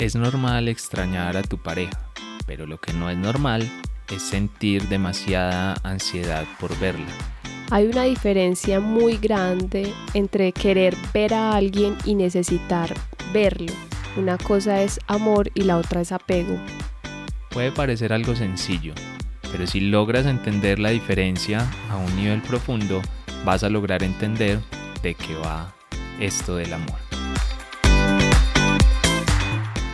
Es normal extrañar a tu pareja, pero lo que no es normal es sentir demasiada ansiedad por verla. Hay una diferencia muy grande entre querer ver a alguien y necesitar verlo. Una cosa es amor y la otra es apego. Puede parecer algo sencillo, pero si logras entender la diferencia a un nivel profundo, vas a lograr entender de qué va esto del amor.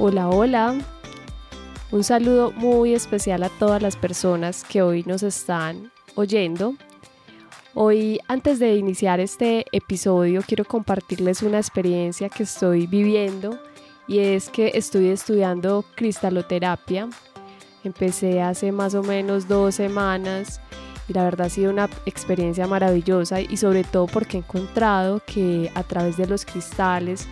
Hola, hola. Un saludo muy especial a todas las personas que hoy nos están oyendo. Hoy, antes de iniciar este episodio, quiero compartirles una experiencia que estoy viviendo y es que estoy estudiando cristaloterapia. Empecé hace más o menos dos semanas y la verdad ha sido una experiencia maravillosa y sobre todo porque he encontrado que a través de los cristales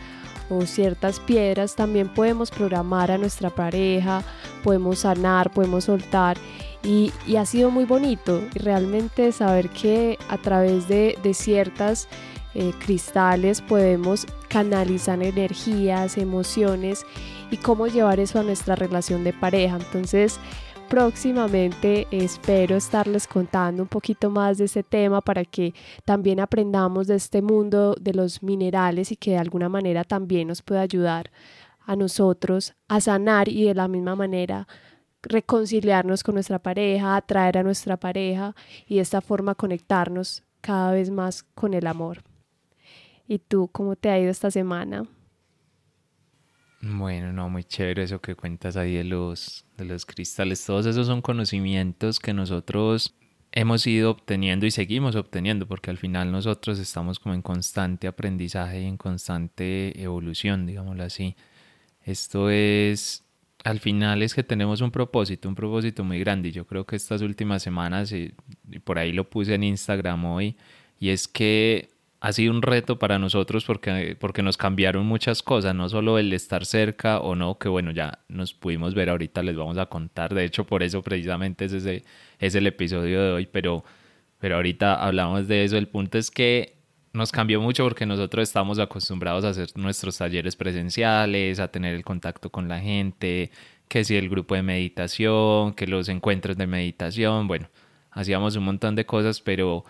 o ciertas piedras, también podemos programar a nuestra pareja, podemos sanar, podemos soltar. Y, ha sido muy bonito realmente saber que a través de, ciertas eh, cristales podemos canalizar energías, emociones y cómo llevar eso a nuestra relación de pareja. Entonces, próximamente espero estarles contando un poquito más de este tema para que también aprendamos de este mundo de los minerales y que de alguna manera también nos pueda ayudar a nosotros a sanar y de la misma manera reconciliarnos con nuestra pareja, atraer a nuestra pareja y de esta forma conectarnos cada vez más con el amor. ¿Y tú cómo te ha ido esta semana? Bueno, no, muy chévere eso que cuentas ahí de los, de los cristales. Todos esos son conocimientos que nosotros hemos ido obteniendo y seguimos obteniendo, porque al final nosotros estamos como en constante aprendizaje y en constante evolución, digámoslo así. Esto es, al final es que tenemos un propósito, un propósito muy grande. Y yo creo que estas últimas semanas, y por ahí lo puse en Instagram hoy, y es que ha sido un reto para nosotros porque, porque nos cambiaron muchas cosas, no solo el estar cerca o no, que bueno, ya nos pudimos ver ahorita, les vamos a contar, de hecho por eso precisamente es, ese, es el episodio de hoy, pero, pero ahorita hablamos de eso, el punto es que nos cambió mucho porque nosotros estamos acostumbrados a hacer nuestros talleres presenciales, a tener el contacto con la gente, que si el grupo de meditación, que los encuentros de meditación, bueno, hacíamos un montón de cosas, pero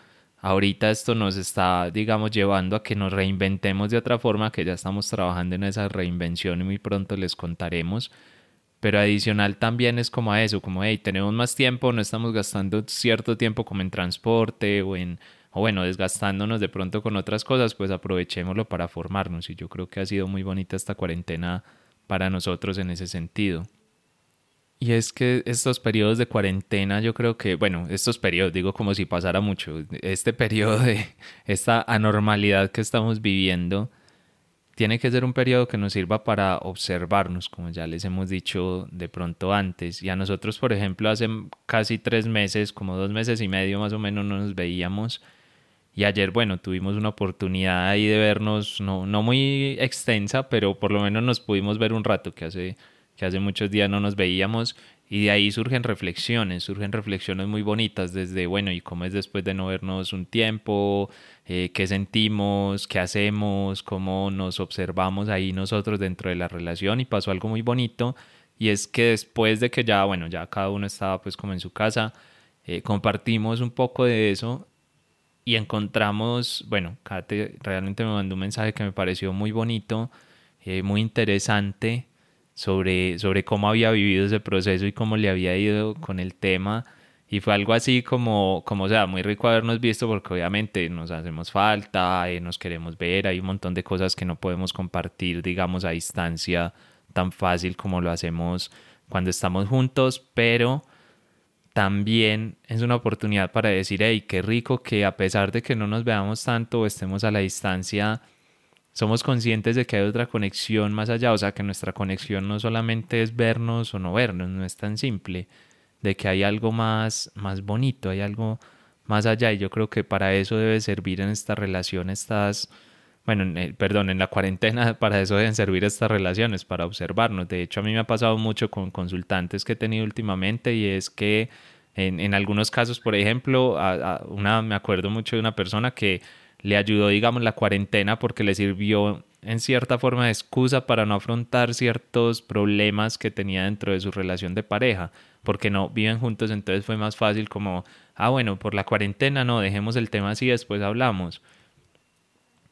Ahorita esto nos está, digamos, llevando a que nos reinventemos de otra forma, que ya estamos trabajando en esa reinvención y muy pronto les contaremos. Pero adicional también es como a eso, como, hey, tenemos más tiempo, no estamos gastando cierto tiempo como en transporte o en, o bueno, desgastándonos de pronto con otras cosas, pues aprovechémoslo para formarnos. Y yo creo que ha sido muy bonita esta cuarentena para nosotros en ese sentido. Y es que estos periodos de cuarentena, yo creo que, bueno, estos periodos, digo como si pasara mucho, este periodo de esta anormalidad que estamos viviendo, tiene que ser un periodo que nos sirva para observarnos, como ya les hemos dicho de pronto antes. Y a nosotros, por ejemplo, hace casi tres meses, como dos meses y medio más o menos, no nos veíamos. Y ayer, bueno, tuvimos una oportunidad ahí de vernos, no, no muy extensa, pero por lo menos nos pudimos ver un rato, que hace que hace muchos días no nos veíamos y de ahí surgen reflexiones, surgen reflexiones muy bonitas desde, bueno, ¿y cómo es después de no vernos un tiempo? Eh, ¿Qué sentimos? ¿Qué hacemos? ¿Cómo nos observamos ahí nosotros dentro de la relación? Y pasó algo muy bonito y es que después de que ya, bueno, ya cada uno estaba pues como en su casa, eh, compartimos un poco de eso y encontramos, bueno, Kate realmente me mandó un mensaje que me pareció muy bonito, eh, muy interesante sobre, sobre cómo había vivido ese proceso y cómo le había ido con el tema. Y fue algo así como, como o sea, muy rico habernos visto porque obviamente nos hacemos falta, eh, nos queremos ver, hay un montón de cosas que no podemos compartir, digamos, a distancia tan fácil como lo hacemos cuando estamos juntos, pero también es una oportunidad para decir, hey, qué rico que a pesar de que no nos veamos tanto o estemos a la distancia, somos conscientes de que hay otra conexión más allá, o sea, que nuestra conexión no solamente es vernos o no vernos, no es tan simple, de que hay algo más, más bonito, hay algo más allá y yo creo que para eso debe servir en esta relación estas, bueno, perdón, en la cuarentena para eso deben servir estas relaciones, para observarnos. De hecho, a mí me ha pasado mucho con consultantes que he tenido últimamente y es que en, en algunos casos, por ejemplo, una, me acuerdo mucho de una persona que le ayudó, digamos, la cuarentena porque le sirvió en cierta forma de excusa para no afrontar ciertos problemas que tenía dentro de su relación de pareja, porque no viven juntos, entonces fue más fácil como, ah, bueno, por la cuarentena no, dejemos el tema así, después hablamos.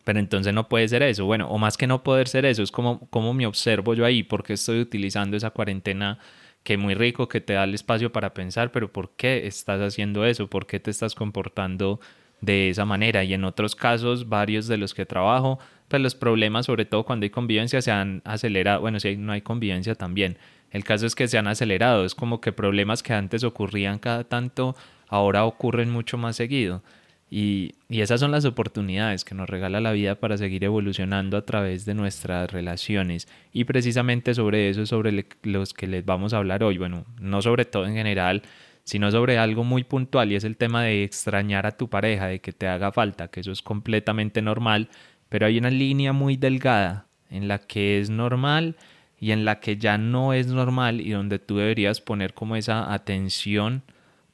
Pero entonces no puede ser eso. Bueno, o más que no poder ser eso, es como, como me observo yo ahí, porque estoy utilizando esa cuarentena que muy rico, que te da el espacio para pensar, pero ¿por qué estás haciendo eso? ¿Por qué te estás comportando de esa manera? Y en otros casos, varios de los que trabajo, pues los problemas, sobre todo cuando hay convivencia, se han acelerado. Bueno, si no hay convivencia también. El caso es que se han acelerado. Es como que problemas que antes ocurrían cada tanto, ahora ocurren mucho más seguido. Y, esas son las oportunidades que nos regala la vida para seguir evolucionando a través de nuestras relaciones. Y precisamente sobre eso es sobre los que les vamos a hablar hoy. Bueno, no sobre todo en general, sino sobre algo muy puntual y es el tema de extrañar a tu pareja, de que te haga falta, que eso es completamente normal, pero hay una línea muy delgada en la que es normal y en la que ya no es normal y donde tú deberías poner como esa atención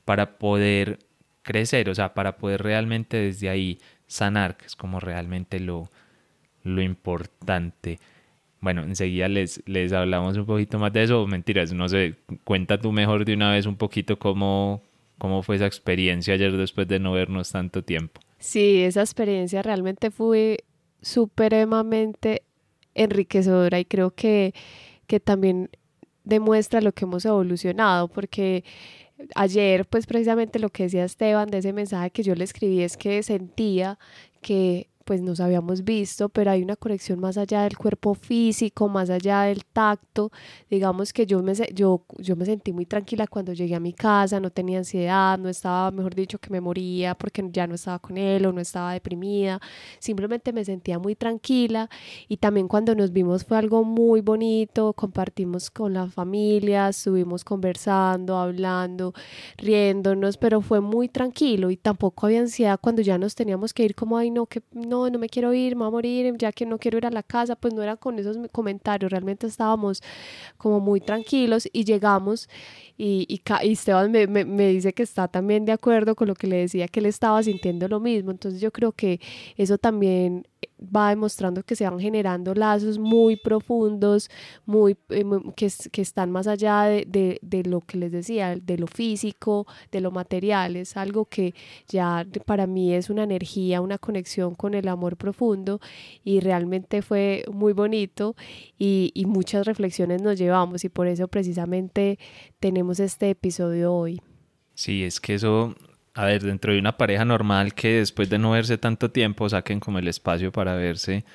para poder crecer, o sea, para poder realmente desde ahí sanar, que es como realmente lo, lo importante. Bueno, enseguida les, les hablamos un poquito más de eso. Mentiras, no sé, cuenta tú mejor de una vez un poquito cómo, cómo fue esa experiencia ayer después de no vernos tanto tiempo. Sí, esa experiencia realmente fue supremamente enriquecedora y creo que, que también demuestra lo que hemos evolucionado, porque ayer, pues precisamente lo que decía Esteban de ese mensaje que yo le escribí es que sentía que pues nos habíamos visto, pero hay una conexión más allá del cuerpo físico, más allá del tacto. Digamos que yo me, yo, yo me sentí muy tranquila cuando llegué a mi casa, no tenía ansiedad, no estaba, mejor dicho, que me moría porque ya no estaba con él o no estaba deprimida. Simplemente me sentía muy tranquila y también cuando nos vimos fue algo muy bonito, compartimos con la familia, estuvimos conversando, hablando, riéndonos, pero fue muy tranquilo y tampoco había ansiedad cuando ya nos teníamos que ir como, ay no, que no no, me quiero ir, me voy a morir, ya que no quiero ir a la casa, pues no era con esos comentarios, realmente estábamos como muy tranquilos y llegamos y, y, Esteban me, me, me, dice que está también de acuerdo con lo que le decía, que él estaba sintiendo lo mismo, entonces yo creo que eso también va demostrando que se van generando lazos muy profundos, muy, eh, que, que, están más allá de, de, lo que les decía, de lo físico, de lo material. Es algo que ya para mí es una energía, una conexión con el amor profundo y realmente fue muy bonito y, y muchas reflexiones nos llevamos y por eso precisamente tenemos este episodio hoy. Sí, es que eso a ver, dentro de una pareja normal que después de no verse tanto tiempo saquen como el espacio para verse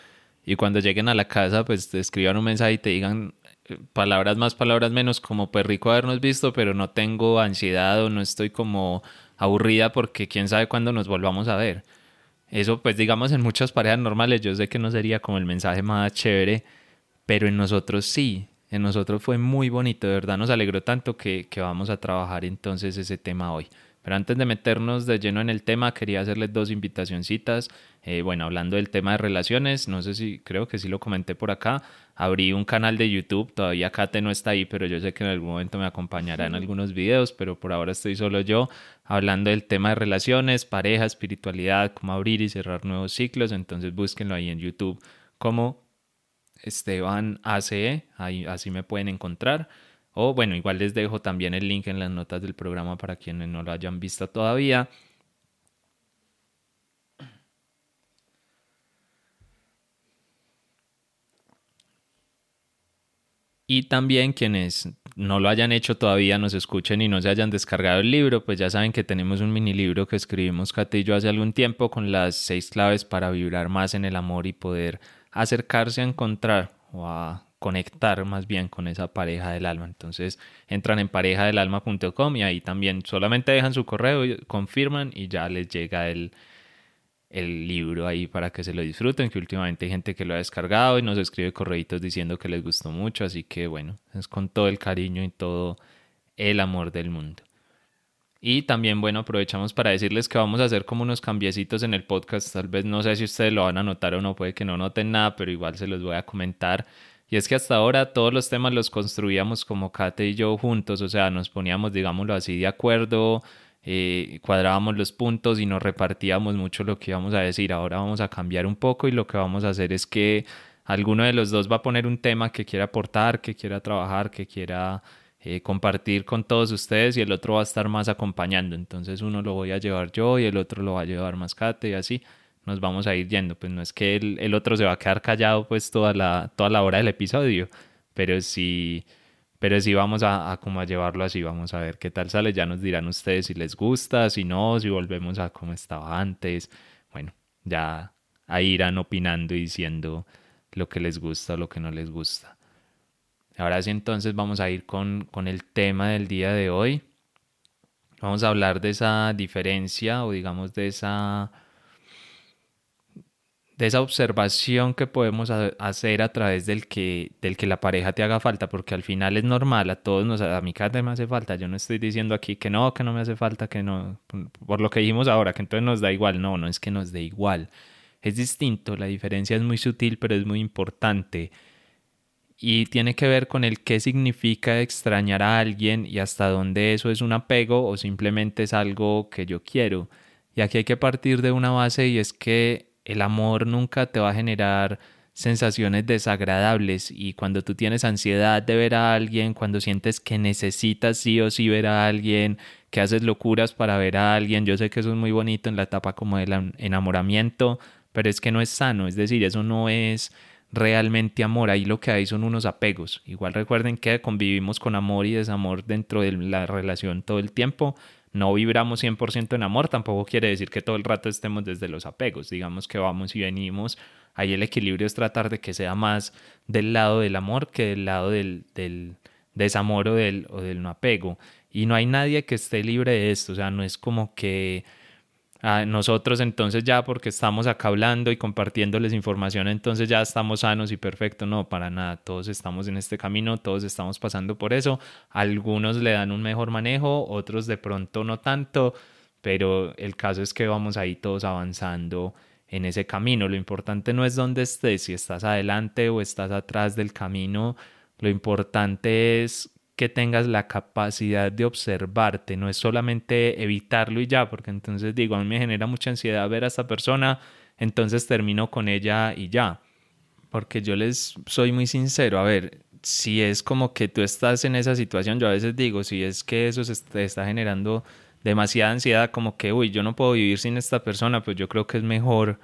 y cuando lleguen a la casa pues te escriban un mensaje y te digan eh, palabras más, palabras menos, como pues rico habernos visto, pero no tengo ansiedad o no estoy como aburrida porque quién sabe cuándo nos volvamos a ver. Eso pues digamos en muchas parejas normales yo sé que no sería como el mensaje más chévere, pero en nosotros sí, en nosotros fue muy bonito, de verdad nos alegró tanto que, que vamos a trabajar entonces ese tema hoy. Pero antes de meternos de lleno en el tema, quería hacerles dos invitacioncitas. Eh, bueno, hablando del tema de relaciones, no sé si, creo que sí lo comenté por acá. Abrí un canal de YouTube, todavía Kate no está ahí, pero yo sé que en algún momento me acompañará en algunos videos, pero por ahora estoy solo yo, hablando del tema de relaciones, pareja, espiritualidad, cómo abrir y cerrar nuevos ciclos. Entonces búsquenlo ahí en YouTube como Esteban ACE, ahí, así me pueden encontrar. O bueno, igual les dejo también el link en las notas del programa para quienes no lo hayan visto todavía. Y también quienes no lo hayan hecho todavía, nos escuchen y no se hayan descargado el libro, pues ya saben que tenemos un mini libro que escribimos Catillo hace algún tiempo con las seis claves para vibrar más en el amor y poder acercarse a encontrar o a conectar más bien con esa pareja del alma. Entonces entran en parejadelalma.com y ahí también solamente dejan su correo, confirman y ya les llega el, el libro ahí para que se lo disfruten, que últimamente hay gente que lo ha descargado y nos escribe correitos diciendo que les gustó mucho, así que bueno, es con todo el cariño y todo el amor del mundo. Y también, bueno, aprovechamos para decirles que vamos a hacer como unos cambiecitos en el podcast. Tal vez no sé si ustedes lo van a notar o no, puede que no noten nada, pero igual se los voy a comentar. Y es que hasta ahora todos los temas los construíamos como Kate y yo juntos, o sea, nos poníamos, digámoslo así, de acuerdo, eh, cuadrábamos los puntos y nos repartíamos mucho lo que íbamos a decir. Ahora vamos a cambiar un poco y lo que vamos a hacer es que alguno de los dos va a poner un tema que quiera aportar, que quiera trabajar, que quiera eh, compartir con todos ustedes y el otro va a estar más acompañando. Entonces uno lo voy a llevar yo y el otro lo va a llevar Mascate y así nos vamos a ir yendo. Pues no es que el, el otro se va a quedar callado pues toda la, toda la hora del episodio, pero sí, pero sí vamos a, a, a llevarlo así, vamos a ver qué tal sale. Ya nos dirán ustedes si les gusta, si no, si volvemos a como estaba antes. Bueno, ya ahí irán opinando y diciendo lo que les gusta o lo que no les gusta. Ahora sí entonces vamos a ir con, con el tema del día de hoy. Vamos a hablar de esa diferencia o digamos de esa de esa observación que podemos hacer a través del que, del que la pareja te haga falta, porque al final es normal, a todos nos, a mi casa me hace falta, yo no estoy diciendo aquí que no, que no me hace falta, que no, por lo que dijimos ahora, que entonces nos da igual, no, no es que nos dé igual, es distinto, la diferencia es muy sutil, pero es muy importante y tiene que ver con el qué significa extrañar a alguien y hasta dónde eso es un apego o simplemente es algo que yo quiero. Y aquí hay que partir de una base y es que el amor nunca te va a generar sensaciones desagradables y cuando tú tienes ansiedad de ver a alguien, cuando sientes que necesitas sí o sí ver a alguien, que haces locuras para ver a alguien, yo sé que eso es muy bonito en la etapa como del enamoramiento, pero es que no es sano, es decir, eso no es realmente amor. Ahí lo que hay son unos apegos. Igual recuerden que convivimos con amor y desamor dentro de la relación todo el tiempo. No vibramos 100% en amor, tampoco quiere decir que todo el rato estemos desde los apegos. Digamos que vamos y venimos. Ahí el equilibrio es tratar de que sea más del lado del amor que del lado del, desamor o o del no apego. Y no hay nadie que esté libre de esto. O sea, no es como que nosotros entonces ya porque estamos acá hablando y compartiéndoles información, entonces ya estamos sanos y perfecto. No, para nada, todos estamos en este camino, todos estamos pasando por eso. Algunos le dan un mejor manejo, otros de pronto no tanto, pero el caso es que vamos ahí todos avanzando en ese camino. Lo importante no es dónde estés, si estás adelante o estás atrás del camino, lo importante es que tengas la capacidad de observarte, no es solamente evitarlo y ya, porque entonces digo, a mí me genera mucha ansiedad ver a esta persona, entonces termino con ella y ya. Porque yo les soy muy sincero, a ver, si es como que tú estás en esa situación, yo a veces digo, si es que eso se está generando demasiada ansiedad, como que, uy, yo no puedo vivir sin esta persona, pues yo creo que es mejor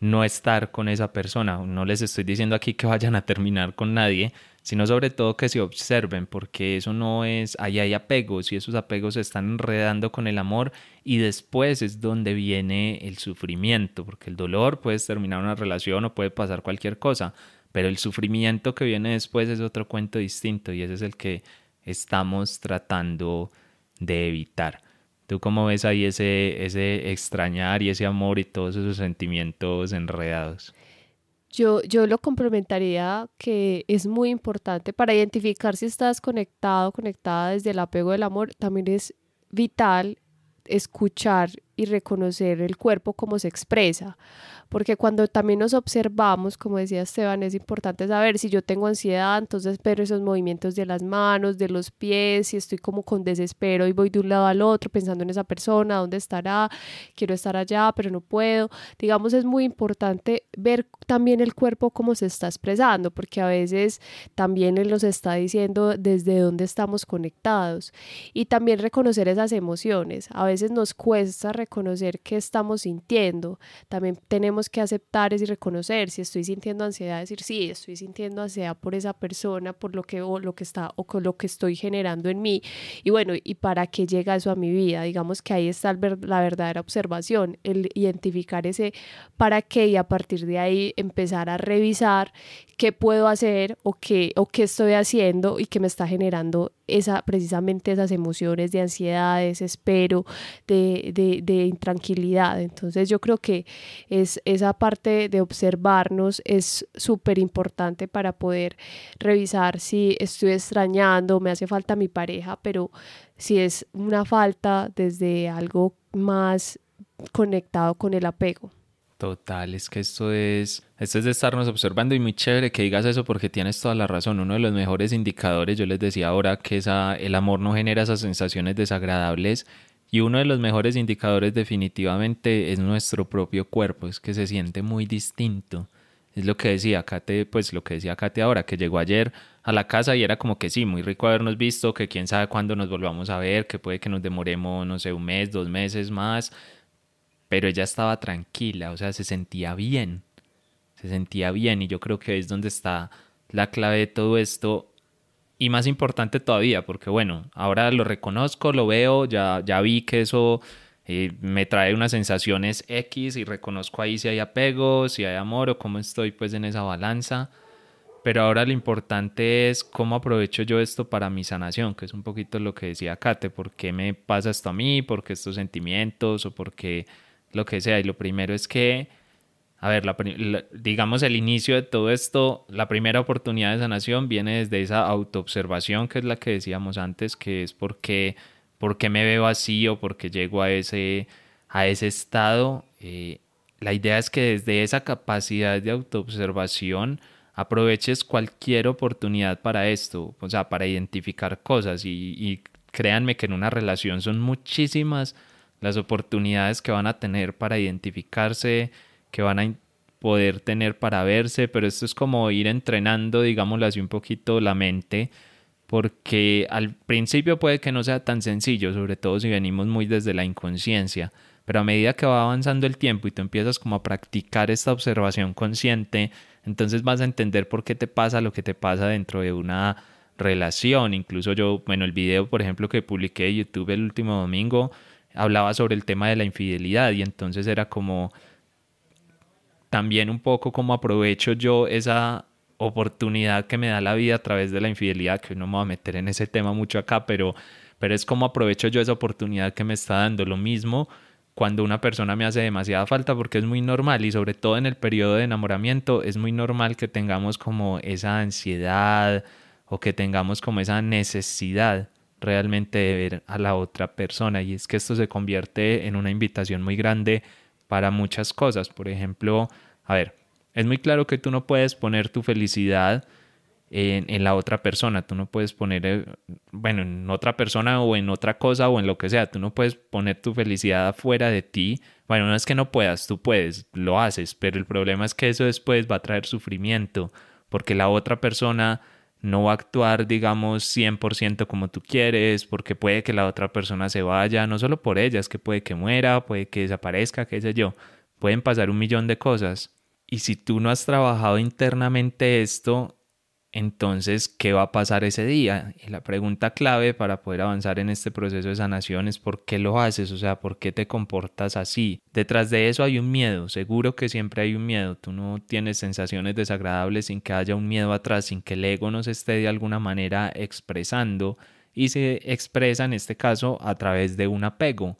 no estar con esa persona. No les estoy diciendo aquí que vayan a terminar con nadie, sino sobre todo que se observen, porque eso no es, ahí hay apegos y esos apegos se están enredando con el amor y después es donde viene el sufrimiento, porque el dolor puede terminar una relación o puede pasar cualquier cosa, pero el sufrimiento que viene después es otro cuento distinto y ese es el que estamos tratando de evitar. ¿Tú cómo ves ahí ese, ese extrañar y ese amor y todos esos sentimientos enredados? Yo, yo lo complementaría que es muy importante para identificar si estás conectado, conectada desde el apego del amor, también es vital escuchar y reconocer el cuerpo como se expresa, porque cuando también nos observamos, como decía Esteban, es importante saber si yo tengo ansiedad, entonces ver esos movimientos de las manos, de los pies, si estoy como con desespero y voy de un lado al otro pensando en esa persona, dónde estará, quiero estar allá, pero no puedo. Digamos, es muy importante ver también el cuerpo cómo se está expresando, porque a veces también él nos está diciendo desde dónde estamos conectados y también reconocer esas emociones. A veces nos cuesta reconocer qué estamos sintiendo. También tenemos que aceptar y reconocer si estoy sintiendo ansiedad, decir sí, estoy sintiendo ansiedad por esa persona, por lo que o lo que está o con lo que estoy generando en mí. Y bueno, ¿y para qué llega eso a mi vida? Digamos que ahí está la verdadera observación, el identificar ese para qué y a partir de ahí empezar a revisar qué puedo hacer o qué o qué estoy haciendo y qué me está generando esa, precisamente esas emociones de ansiedad, de desespero, de, de, de intranquilidad. Entonces yo creo que es esa parte de observarnos es súper importante para poder revisar si estoy extrañando, me hace falta mi pareja, pero si es una falta desde algo más conectado con el apego. Total, es que esto es, esto es de estarnos observando y muy chévere que digas eso porque tienes toda la razón. Uno de los mejores indicadores, yo les decía ahora que esa, el amor no genera esas sensaciones desagradables y uno de los mejores indicadores definitivamente es nuestro propio cuerpo, es que se siente muy distinto. Es lo que decía Kate, pues lo que decía Kate ahora, que llegó ayer a la casa y era como que sí, muy rico habernos visto, que quién sabe cuándo nos volvamos a ver, que puede que nos demoremos, no sé, un mes, dos meses más, pero ella estaba tranquila, o sea, se sentía bien, se sentía bien y yo creo que es donde está la clave de todo esto y más importante todavía, porque bueno, ahora lo reconozco, lo veo, ya, ya vi que eso eh, me trae unas sensaciones X y reconozco ahí si hay apego, si hay amor o cómo estoy pues en esa balanza. Pero ahora lo importante es cómo aprovecho yo esto para mi sanación, que es un poquito lo que decía Kate, por qué me pasa esto a mí, por qué estos sentimientos o por qué lo que sea. Y lo primero es que, a ver, digamos el inicio de todo esto, la primera oportunidad de sanación viene desde esa autoobservación, que es la que decíamos antes, que es porque, porque me veo así o porque llego a ese, a ese estado. Eh, la idea es que desde esa capacidad de autoobservación aproveches cualquier oportunidad para esto, o sea, para identificar cosas y, y créanme que en una relación son muchísimas las oportunidades que van a tener para identificarse, que van a poder tener para verse, pero esto es como ir entrenando, digámoslo así, un poquito la mente, porque al principio puede que no sea tan sencillo, sobre todo si venimos muy desde la inconsciencia, pero a medida que va avanzando el tiempo y tú empiezas como a practicar esta observación consciente, entonces vas a entender por qué te pasa lo que te pasa dentro de una relación. Incluso yo, bueno, el video, por ejemplo, que publiqué en YouTube el último domingo, hablaba sobre el tema de la infidelidad y entonces era como también un poco como aprovecho yo esa oportunidad que me da la vida a través de la infidelidad, que no me voy a meter en ese tema mucho acá, pero, pero es como aprovecho yo esa oportunidad que me está dando. Lo mismo cuando una persona me hace demasiada falta porque es muy normal y sobre todo en el periodo de enamoramiento es muy normal que tengamos como esa ansiedad o que tengamos como esa necesidad realmente de ver a la otra persona y es que esto se convierte en una invitación muy grande para muchas cosas. Por ejemplo, a ver, es muy claro que tú no puedes poner tu felicidad en, en, la otra persona, tú no puedes poner, eh, bueno, en otra persona o en otra cosa o en lo que sea, tú no puedes poner tu felicidad afuera de ti. Bueno, no es que no puedas, tú puedes, lo haces, pero el problema es que eso después va a traer sufrimiento, porque la otra persona no actuar, digamos, 100% como tú quieres, porque puede que la otra persona se vaya, no solo por ella, es que puede que muera, puede que desaparezca, qué sé yo, pueden pasar un millón de cosas. Y si tú no has trabajado internamente esto, entonces, ¿qué va a pasar ese día? Y la pregunta clave para poder avanzar en este proceso de sanación es ¿por qué lo haces? O sea, ¿por qué te comportas así? Detrás de eso hay un miedo, seguro que siempre hay un miedo. Tú no tienes sensaciones desagradables sin que haya un miedo atrás, sin que el ego no se esté de alguna manera expresando y se expresa en este caso a través de un apego.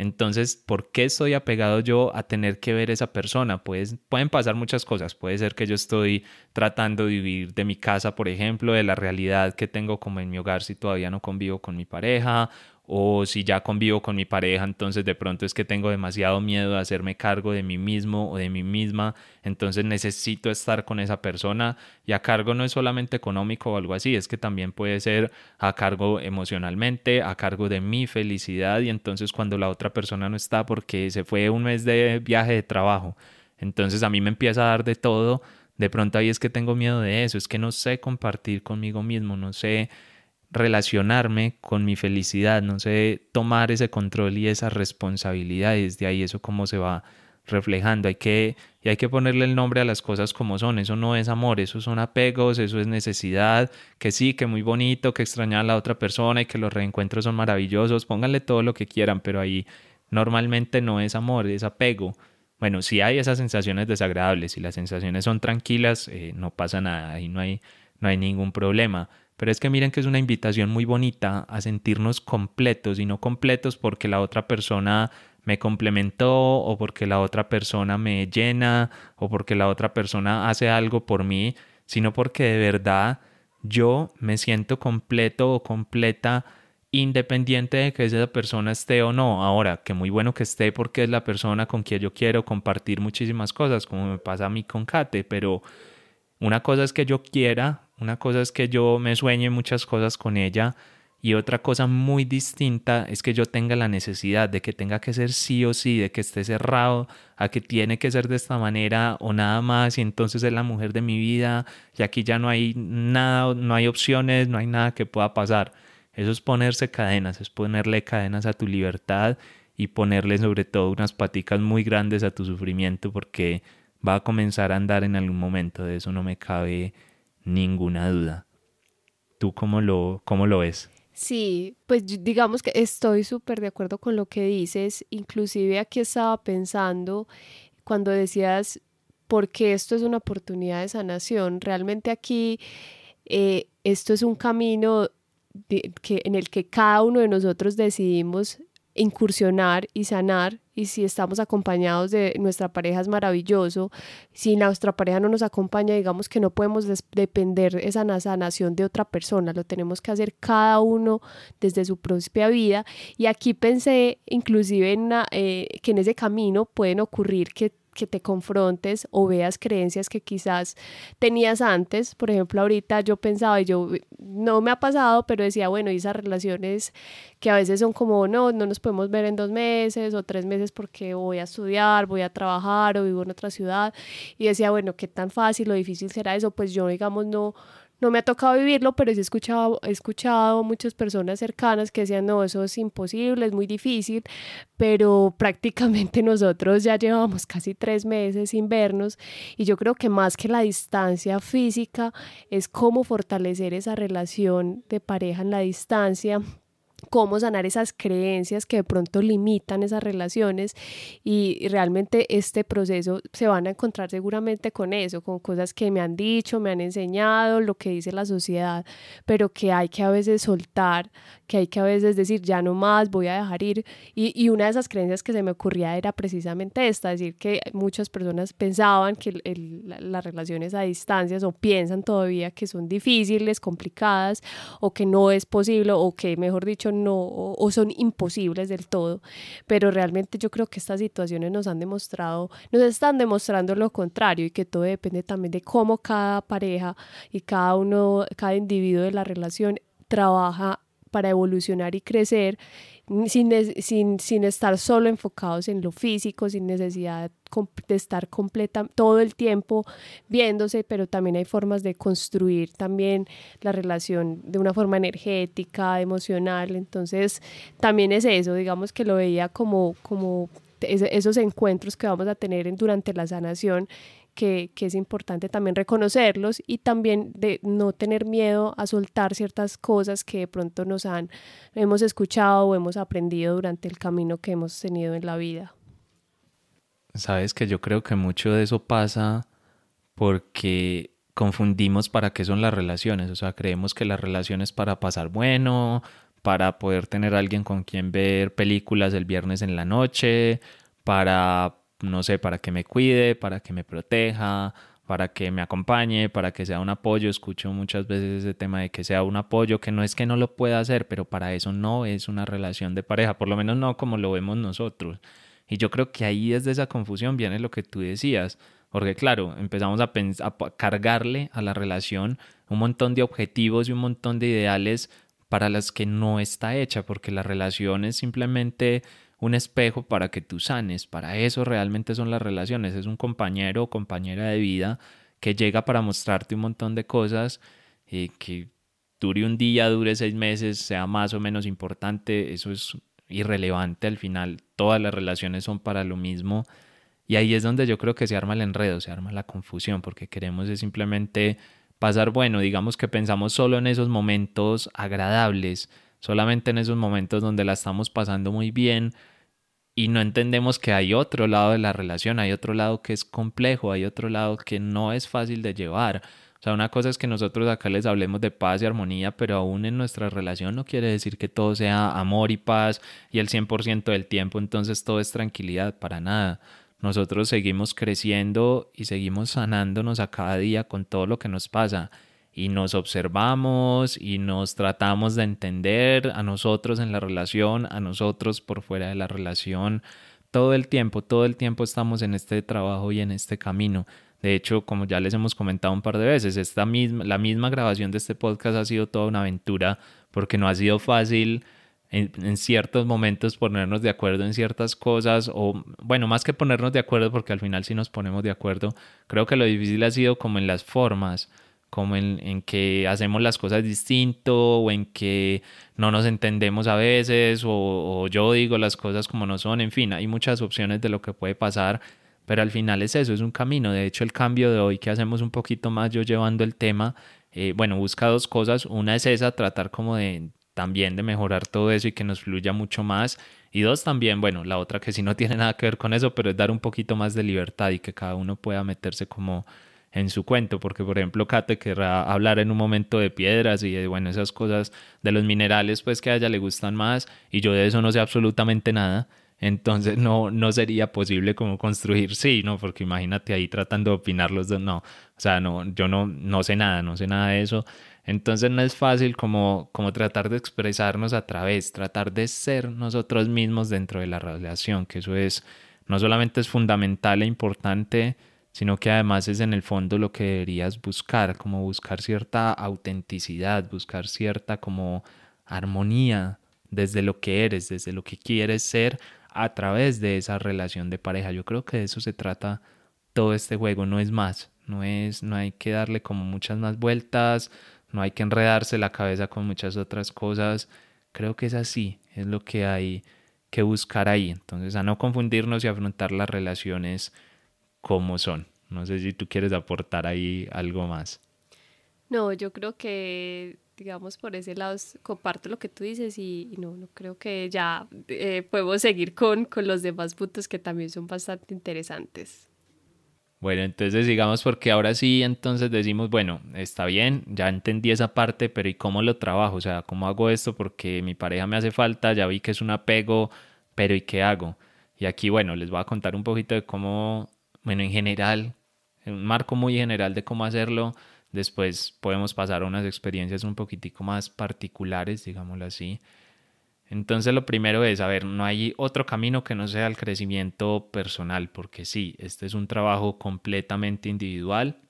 Entonces, ¿por qué estoy apegado yo a tener que ver esa persona? Pues, pueden pasar muchas cosas. Puede ser que yo estoy tratando de vivir de mi casa, por ejemplo, de la realidad que tengo como en mi hogar si todavía no convivo con mi pareja, o si ya convivo con mi pareja, entonces de pronto es que tengo demasiado miedo de hacerme cargo de mí mismo o de mí misma, entonces necesito estar con esa persona y a cargo no es solamente económico o algo así, es que también puede ser a cargo emocionalmente, a cargo de mi felicidad y entonces cuando la otra persona no está porque se fue un mes de viaje de trabajo, entonces a mí me empieza a dar de todo, de pronto ahí es que tengo miedo de eso, es que no sé compartir conmigo mismo, no sé relacionarme con mi felicidad, no sé tomar ese control y esa responsabilidad y desde ahí eso cómo se va reflejando. Hay que, y hay que ponerle el nombre a las cosas como son. Eso no es amor, eso son apegos, eso es necesidad, que sí, que muy bonito, que extrañar a la otra persona y que los reencuentros son maravillosos. Pónganle todo lo que quieran, pero ahí normalmente no es amor, es apego. Bueno, si hay esas sensaciones desagradables, y las sensaciones son tranquilas, eh, no pasa nada, ahí no hay, no hay ningún problema Pero es que miren que es una invitación muy bonita a sentirnos completos y no completos porque la otra persona me complementó o porque la otra persona me llena o porque la otra persona hace algo por mí, sino porque de verdad yo me siento completo o completa independiente de que esa persona esté o no. Ahora, que muy bueno que esté porque es la persona con quien yo quiero compartir muchísimas cosas, como me pasa a mí con Kate, pero una cosa es que yo quiera, una cosa es que yo me sueñe muchas cosas con ella y otra cosa muy distinta es que yo tenga la necesidad de que tenga que ser sí o sí, de que esté cerrado a que tiene que ser de esta manera o nada más y entonces es la mujer de mi vida y aquí ya no hay nada, no hay opciones, no hay nada que pueda pasar. Eso es ponerse cadenas, es ponerle cadenas a tu libertad y ponerle sobre todo unas paticas muy grandes a tu sufrimiento porque va a comenzar a andar en algún momento, de eso no me cabe ninguna duda. ¿Tú cómo lo, cómo lo ves? Sí, pues digamos que estoy súper de acuerdo con lo que dices. Inclusive aquí estaba pensando cuando decías, porque esto es una oportunidad de sanación, realmente aquí eh, esto es un camino que, en el que cada uno de nosotros decidimos incursionar y sanar y si estamos acompañados de nuestra pareja es maravilloso. Si nuestra pareja no nos acompaña digamos que no podemos depender esa sanación de otra persona lo tenemos que hacer cada uno desde su propia vida. Y aquí pensé inclusive en eh, que en ese camino pueden ocurrir que que te confrontes o veas creencias que quizás tenías antes. Por ejemplo, ahorita yo pensaba, y yo no me ha pasado, pero decía, bueno, y esas relaciones que a veces son como, no, no nos podemos ver en dos meses o tres meses porque voy a estudiar, voy a trabajar o vivo en otra ciudad. Y decía, bueno, ¿qué tan fácil o difícil será eso? Pues yo, digamos, no, no me ha tocado vivirlo, pero he escuchado, he escuchado muchas personas cercanas que decían, no, eso es imposible, es muy difícil, pero prácticamente nosotros ya llevamos casi tres meses sin vernos y yo creo que más que la distancia física es cómo fortalecer esa relación de pareja en la distancia cómo sanar esas creencias que de pronto limitan esas relaciones y, realmente este proceso se van a encontrar seguramente con eso, con cosas que me han dicho, me han enseñado, lo que dice la sociedad, pero que hay que a veces soltar, que hay que a veces decir ya no más, voy a dejar ir. Y, y una de esas creencias que se me ocurría era precisamente esta, decir que muchas personas pensaban que las relaciones a distancias o piensan todavía que son difíciles, complicadas o que no es posible o que mejor dicho no o, son imposibles del todo, pero realmente yo creo que estas situaciones nos han demostrado, nos están demostrando lo contrario y que todo depende también de cómo cada pareja y cada uno, cada individuo de la relación trabaja para evolucionar y crecer sin, sin, sin, estar solo enfocados en lo físico, sin necesidad de estar completa todo el tiempo viéndose, pero también hay formas de construir también la relación de una forma energética, emocional. Entonces, también es eso, digamos que lo veía como, como esos encuentros que vamos a tener durante la sanación que, es importante también reconocerlos y también de no tener miedo a soltar ciertas cosas que de pronto nos han, hemos escuchado o hemos aprendido durante el camino que hemos tenido en la vida. Sabes que yo creo que mucho de eso pasa porque confundimos para qué son las relaciones, o sea, creemos que las relaciones para pasar bueno, para poder tener alguien con quien ver películas el viernes en la noche, para no sé, para que me cuide, para que me proteja, para que me acompañe, para que sea un apoyo. Escucho muchas veces ese tema de que sea un apoyo, que no es que no lo pueda hacer, pero para eso no es una relación de pareja, por lo menos no como lo vemos nosotros. Y yo creo que ahí desde esa confusión viene lo que tú decías, porque claro, empezamos a, a cargarle a la relación un montón de objetivos y un montón de ideales para las que no está hecha, porque la relación es simplemente un espejo para que tú sanes. Para eso realmente son las relaciones. Es un compañero o compañera de vida que llega para mostrarte un montón de cosas eh, que dure un día, dure seis meses, sea más o menos importante. Eso es irrelevante al final. Todas las relaciones son para lo mismo. Y ahí es donde yo creo que se arma el enredo, se arma la confusión, porque queremos es simplemente pasar bueno, digamos que pensamos solo en esos momentos agradables, solamente en esos momentos donde la estamos pasando muy bien y no entendemos que hay otro lado de la relación, hay otro lado que es complejo, hay otro lado que no es fácil de llevar. O sea, una cosa es que nosotros acá les hablemos de paz y armonía, pero aún en nuestra relación no quiere decir que todo sea amor y paz y el 100% del tiempo entonces todo es tranquilidad, para nada. Nosotros seguimos creciendo y seguimos sanándonos a cada día con todo lo que nos pasa y nos observamos y nos tratamos de entender a nosotros en la relación, a nosotros por fuera de la relación. Todo el tiempo, todo el tiempo estamos en este trabajo y en este camino. De hecho, como ya les hemos comentado un par de veces, esta misma, la misma grabación de este podcast ha sido toda una aventura porque no ha sido fácil en, en, ciertos momentos ponernos de acuerdo en ciertas cosas o bueno, más que ponernos de acuerdo porque al final sí nos ponemos de acuerdo, creo que lo difícil ha sido como en las formas como en, que hacemos las cosas distinto o en que no nos entendemos a veces o, yo digo las cosas como no son, en fin, hay muchas opciones de lo que puede pasar, pero al final es eso, es un camino. De hecho, el cambio de hoy que hacemos un poquito más yo llevando el tema, eh, bueno, busca dos cosas. Una es esa, tratar como de también de mejorar todo eso y que nos fluya mucho más. Y dos, también, bueno, la otra que sí no tiene nada que ver con eso, pero es dar un poquito más de libertad y que cada uno pueda meterse como en su cuento, porque por ejemplo Kate querrá hablar en un momento de piedras y de, bueno, esas cosas de los minerales pues que a ella le gustan más y yo de eso no sé absolutamente nada, entonces no, no sería posible como construir, sí, ¿no? Porque imagínate ahí tratando de opinar los dos, no, o sea, no, yo no, no sé nada, no sé nada de eso, entonces no es fácil como, como tratar de expresarnos a través, tratar de ser nosotros mismos dentro de la relación, que eso es, no solamente es fundamental e importante, sino que además es en el fondo lo que deberías buscar, como buscar cierta autenticidad, buscar cierta como armonía desde lo que eres, desde lo que quieres ser a través de esa relación de pareja. Yo creo que de eso se trata todo este juego, no es más, no es no hay que darle como muchas más vueltas, no hay que enredarse la cabeza con muchas otras cosas. Creo que es así, es lo que hay que buscar ahí. Entonces, a no confundirnos y afrontar las relaciones como son. No sé si tú quieres aportar ahí algo más. No, yo creo que, digamos, por ese lado comparto lo que tú dices y, no, no creo que ya eh, podemos seguir con, con los demás puntos que también son bastante interesantes. Bueno, entonces digamos porque ahora sí, entonces decimos, bueno, está bien, ya entendí esa parte, pero ¿y cómo lo trabajo? O sea, ¿cómo hago esto? Porque mi pareja me hace falta, ya vi que es un apego, pero ¿y qué hago? Y aquí, bueno, les voy a contar un poquito de cómo bueno, en general, en un marco muy general de cómo hacerlo. Después podemos pasar a unas experiencias un poquitico más particulares, digámoslo así. Entonces lo primero es, a ver, no hay otro camino que no sea el crecimiento personal, porque sí, este es un trabajo completamente individual,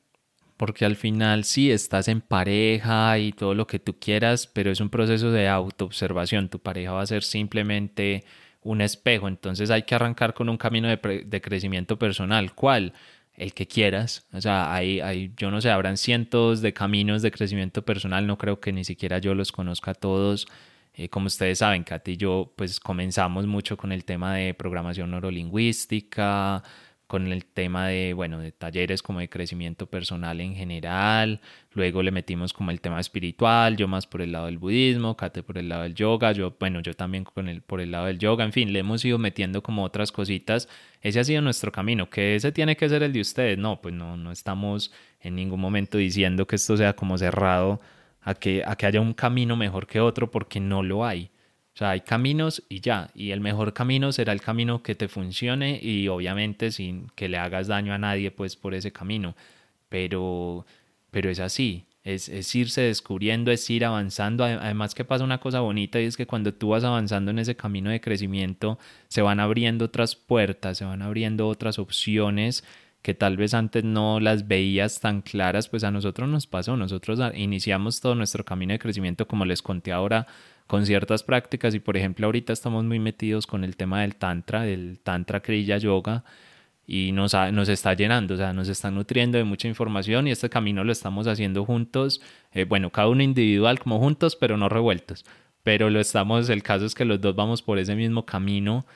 porque al final sí estás en pareja y todo lo que tú quieras, pero es un proceso de autoobservación. Tu pareja va a ser simplemente un espejo. Entonces hay que arrancar con un camino de, crecimiento personal. ¿Cuál? El que quieras. O sea, hay, hay, yo no sé, habrán cientos de caminos de crecimiento personal. No creo que ni siquiera yo los conozca todos. Eh, como ustedes saben, Katy y yo pues comenzamos mucho con el tema de programación neurolingüística, con el tema de, bueno, de talleres como de crecimiento personal en general, luego le metimos como el tema espiritual, yo más por el lado del budismo, Kate por el lado del yoga, yo, bueno, yo también con el, por el lado del yoga, en fin, le hemos ido metiendo como otras cositas, ese ha sido nuestro camino, que ese tiene que ser el de ustedes, no, pues no, no estamos en ningún momento diciendo que esto sea como cerrado a que, a que haya un camino mejor que otro, porque no lo hay o sea, hay caminos y ya, y el mejor camino será el camino que te funcione y obviamente sin que le hagas daño a nadie pues por ese camino, pero, pero es así, es, es, irse descubriendo, es ir avanzando. Además que pasa una cosa bonita y es que cuando tú vas avanzando en ese camino de crecimiento, se van abriendo otras puertas, se van abriendo otras opciones que tal vez antes no las veías tan claras, pues a nosotros nos pasó, nosotros iniciamos todo nuestro camino de crecimiento, como les conté ahora, con ciertas prácticas y por ejemplo ahorita estamos muy metidos con el tema del tantra, del tantra kriya yoga y nos, nos está llenando, o sea, nos está nutriendo de mucha información y este camino lo estamos haciendo juntos, eh, bueno, cada uno individual como juntos, pero no revueltos, pero lo estamos, el caso es que los dos vamos por ese mismo camino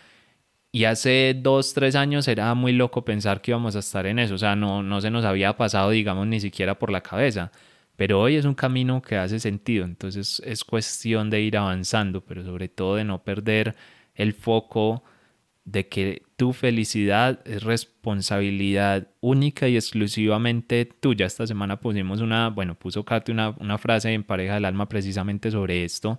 y hace dos, tres años era muy loco pensar que íbamos a estar en eso, o sea, no, no se nos había pasado, digamos, ni siquiera por la cabeza. Pero hoy es un camino que hace sentido, entonces es cuestión de ir avanzando, pero sobre todo de no perder el foco de que tu felicidad es responsabilidad única y exclusivamente tuya. Esta semana pusimos una, bueno, puso Katy una, una frase en Pareja del Alma precisamente sobre esto.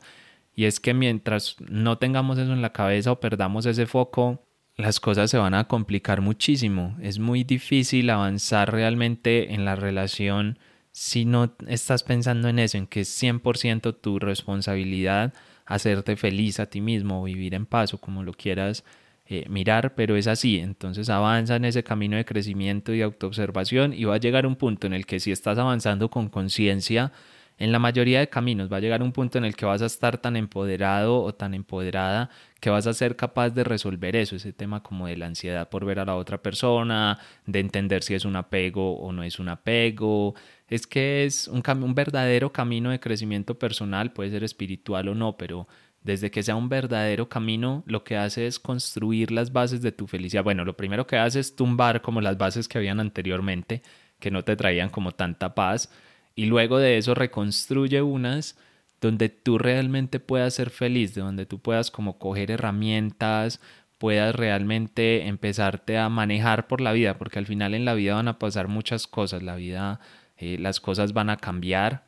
Y es que mientras no tengamos eso en la cabeza o perdamos ese foco, las cosas se van a complicar muchísimo. Es muy difícil avanzar realmente en la relación si no estás pensando en eso, en que es 100% tu responsabilidad hacerte feliz a ti mismo, vivir en paz o como lo quieras eh, mirar, pero es así. Entonces avanza en ese camino de crecimiento y autoobservación y va a llegar un punto en el que si estás avanzando con conciencia, en la mayoría de caminos va a llegar un punto en el que vas a estar tan empoderado o tan empoderada que vas a ser capaz de resolver eso, ese tema como de la ansiedad por ver a la otra persona, de entender si es un apego o no es un apego. Es que es un, un verdadero camino de crecimiento personal, puede ser espiritual o no, pero desde que sea un verdadero camino, lo que hace es construir las bases de tu felicidad. Bueno, lo primero que hace es tumbar como las bases que habían anteriormente, que no te traían como tanta paz, y luego de eso reconstruye unas donde tú realmente puedas ser feliz, de donde tú puedas como coger herramientas, puedas realmente empezarte a manejar por la vida, porque al final en la vida van a pasar muchas cosas, la vida, eh, las cosas van a cambiar,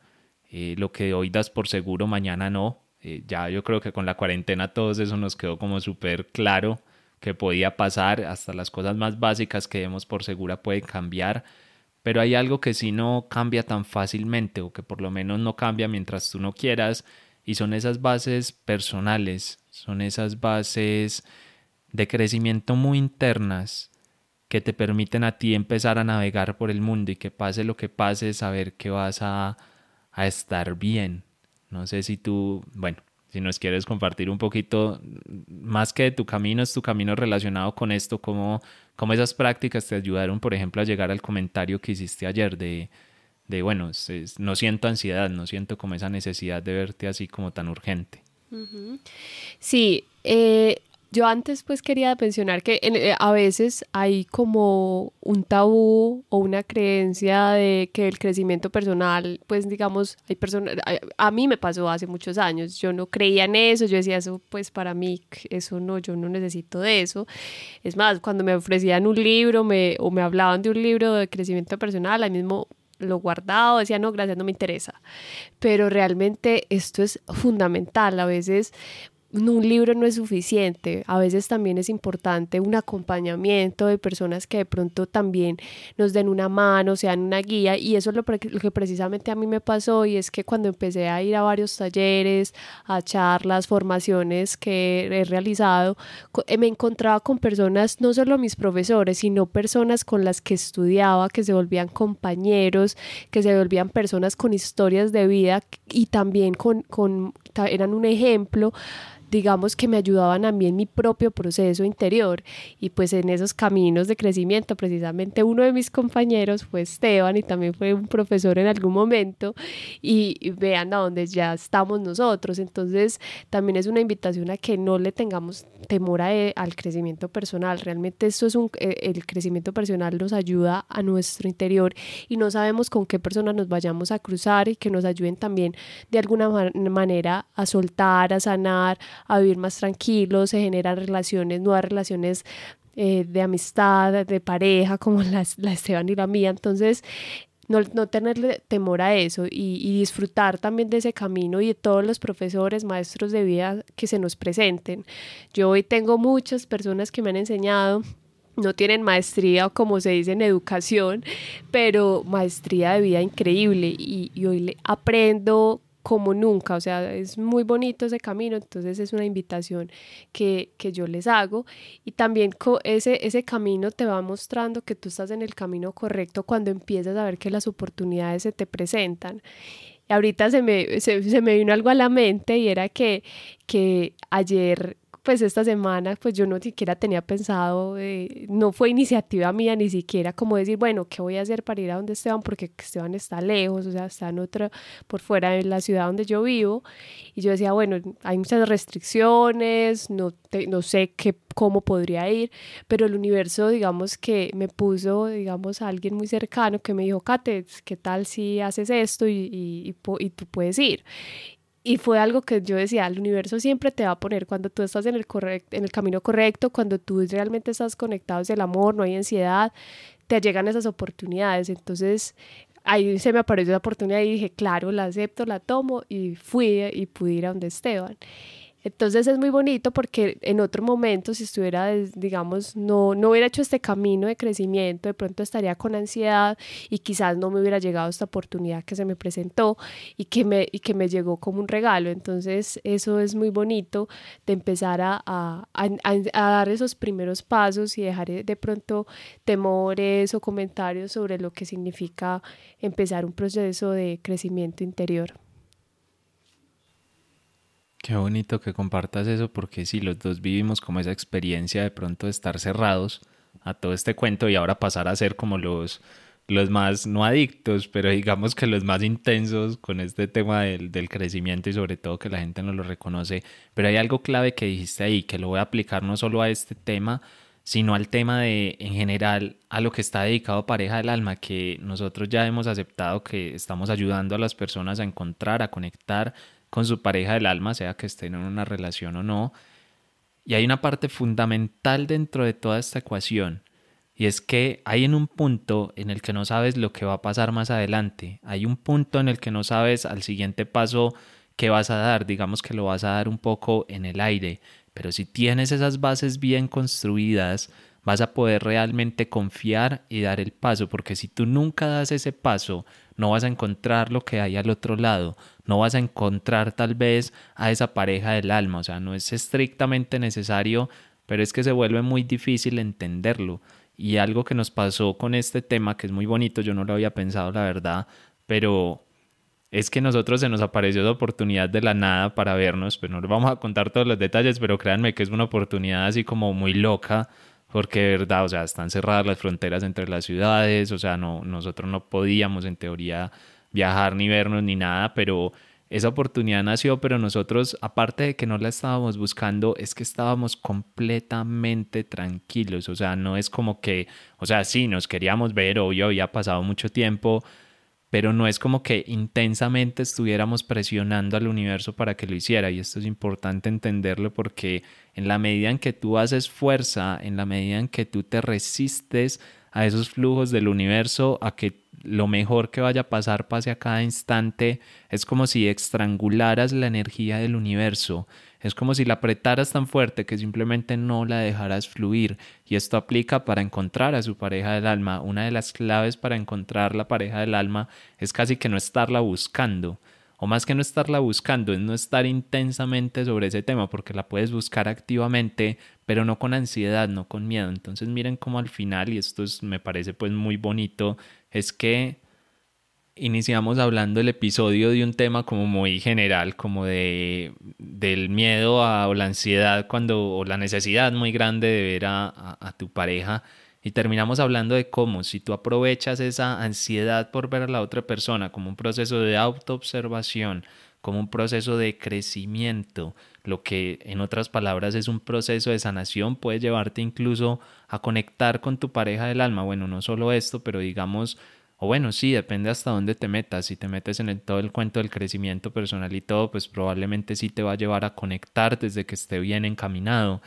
eh, lo que hoy das por seguro, mañana no, eh, ya yo creo que con la cuarentena todo eso nos quedó como súper claro que podía pasar, hasta las cosas más básicas que demos por segura pueden cambiar, pero hay algo que sí no cambia tan fácilmente o que por lo menos no cambia mientras tú no quieras y son esas bases personales, son esas bases de crecimiento muy internas que te permiten a ti empezar a navegar por el mundo y que pase lo que pase, saber que vas a, a estar bien, no sé si tú, bueno, si nos quieres compartir un poquito más que de tu camino, es tu camino relacionado con esto, cómo, esas prácticas te ayudaron, por ejemplo, a llegar al comentario que hiciste ayer de, de bueno, no siento ansiedad, no siento como esa necesidad de verte así como tan urgente. Sí, eh, yo antes pues quería mencionar que eh, a veces hay como un tabú o una creencia de que el crecimiento personal, pues digamos, hay personas, a, mí me pasó hace muchos años, yo no creía en eso, yo decía eso pues para mí, eso no, yo no necesito de eso. Es más, cuando me ofrecían un libro me, o me hablaban de un libro de crecimiento personal, ahí mismo lo guardado, decía, no, gracias, no me interesa. Pero realmente esto es fundamental. A veces un libro no es suficiente, a veces también es importante un acompañamiento de personas que de pronto también nos den una mano, sean una guía. Y eso es lo, que precisamente a mí me pasó y es que cuando empecé a ir a varios talleres, a charlas, formaciones que he realizado, eh, me encontraba con personas, no solo mis profesores, sino personas con las que estudiaba, que se volvían compañeros, que se volvían personas con historias de vida y también con, con eran un ejemplo digamos que me ayudaban a mí en mi propio proceso interior. Y pues en esos caminos de crecimiento precisamente uno de mis compañeros fue Esteban y también fue un profesor en algún momento. Y, vean a dónde ya estamos nosotros. Entonces también es una invitación a que no le tengamos temor e, al crecimiento personal. Realmente esto es un eh, el crecimiento personal nos ayuda a nuestro interior y no sabemos con qué personas nos vayamos a cruzar y que nos ayuden también de alguna manera a soltar a sanar a vivir más tranquilos, se generan relaciones, nuevas relaciones eh, de amistad, de pareja, como la, la Esteban y la mía. Entonces, no, no, tenerle temor a eso y, y, disfrutar también de ese camino y de todos los profesores, maestros de vida que se nos presenten. Yo hoy tengo muchas personas que me han enseñado. No tienen maestría o como se dice en educación, pero maestría de vida increíble y, y hoy le aprendo como nunca, o sea, es muy bonito ese camino, entonces es una invitación que, que yo les hago y también ese, ese camino te va mostrando que tú estás en el camino correcto cuando empiezas a ver que las oportunidades se te presentan. Ahorita se me, se, se me vino algo a la mente y era que, que ayer pues esta semana pues yo no siquiera tenía pensado, eh, no fue iniciativa mía ni siquiera como decir, bueno, ¿qué voy a hacer para ir a donde Esteban? Porque Esteban está lejos, o sea, está en otra, por fuera de la ciudad donde yo vivo. Y yo decía, bueno, hay muchas restricciones, no, no sé qué, cómo podría ir, pero el universo, digamos que me puso, digamos, a alguien muy cercano que me dijo, Kate, ¿qué tal si haces esto y, y, y tú puedes ir? Y fue algo que yo decía, el universo siempre te va a poner cuando tú estás en el, en el camino correcto, cuando tú realmente estás conectado hacia el amor, no hay ansiedad, te llegan esas oportunidades. Entonces ahí se me apareció la oportunidad y dije, claro, la acepto, la tomo y fui y pude ir a donde Esteban. Entonces es muy bonito porque en otro momento, si estuviera, digamos, no, no hubiera hecho este camino de crecimiento, de pronto estaría con ansiedad y quizás no me hubiera llegado esta oportunidad que se me presentó y que me, y que me llegó como un regalo. Entonces eso es muy bonito de empezar a, a, a dar esos primeros pasos y dejar de pronto temores o comentarios sobre lo que significa empezar un proceso de crecimiento interior. Qué bonito que compartas eso porque sí, los dos vivimos como esa experiencia de pronto estar cerrados a todo este cuento y ahora pasar a ser como los, los más, no adictos, pero digamos que los más intensos con este tema del, del, crecimiento y sobre todo que la gente no lo reconoce. Pero hay algo clave que dijiste ahí, que lo voy a aplicar no solo a este tema, sino al tema de, en general, a lo que está dedicado Pareja del Alma, que nosotros ya hemos aceptado que estamos ayudando a las personas a encontrar, a conectar con su pareja del alma, sea que estén en una relación o no. Y hay una parte fundamental dentro de toda esta ecuación, y es que hay en un punto en el que no sabes lo que va a pasar más adelante, hay un punto en el que no sabes al siguiente paso qué vas a dar, digamos que lo vas a dar un poco en el aire, pero si tienes esas bases bien construidas, vas a poder realmente confiar y dar el paso, porque si tú nunca das ese paso, no vas a encontrar lo que hay al otro lado, no vas a encontrar tal vez a esa pareja del alma, o sea, no es estrictamente necesario, pero es que se vuelve muy difícil entenderlo. Y algo que nos pasó con este tema, que es muy bonito, yo no lo había pensado, la verdad, pero es que nosotros se nos apareció la oportunidad de la nada para vernos, pero pues no les vamos a contar todos los detalles, pero créanme que es una oportunidad así como muy loca, porque verdad, o sea, están cerradas las fronteras entre las ciudades, o sea, no, nosotros no podíamos en teoría viajar ni vernos ni nada, pero esa oportunidad nació, pero nosotros, aparte de que no la estábamos buscando, es que estábamos completamente tranquilos, o sea, no es como que, o sea, sí, nos queríamos ver, obvio, había pasado mucho tiempo, pero no es como que intensamente estuviéramos presionando al universo para que lo hiciera, y esto es importante entenderlo porque en la medida en que tú haces fuerza, en la medida en que tú te resistes a esos flujos del universo, a que lo mejor que vaya a pasar pase a cada instante, es como si estrangularas la energía del universo, es como si la apretaras tan fuerte que simplemente no la dejaras fluir. Y esto aplica para encontrar a su pareja del alma. Una de las claves para encontrar la pareja del alma es casi que no estarla buscando. O más que no estarla buscando, es no estar intensamente sobre ese tema, porque la puedes buscar activamente, pero no con ansiedad, no con miedo. Entonces miren cómo al final, y esto me parece pues muy bonito, es que iniciamos hablando el episodio de un tema como muy general, como de del miedo a, o la ansiedad cuando o la necesidad muy grande de ver a, a, tu pareja y terminamos hablando de cómo si tú aprovechas esa ansiedad por ver a la otra persona como un proceso de autoobservación, como un proceso de crecimiento, lo que en otras palabras es un proceso de sanación, puede llevarte incluso a conectar con tu pareja del alma. Bueno, no solo esto, pero digamos o bueno, sí, depende hasta dónde te metas. Si te metes en el, todo el cuento del crecimiento personal y todo, pues probablemente sí te va a llevar a conectar desde que esté bien encaminado.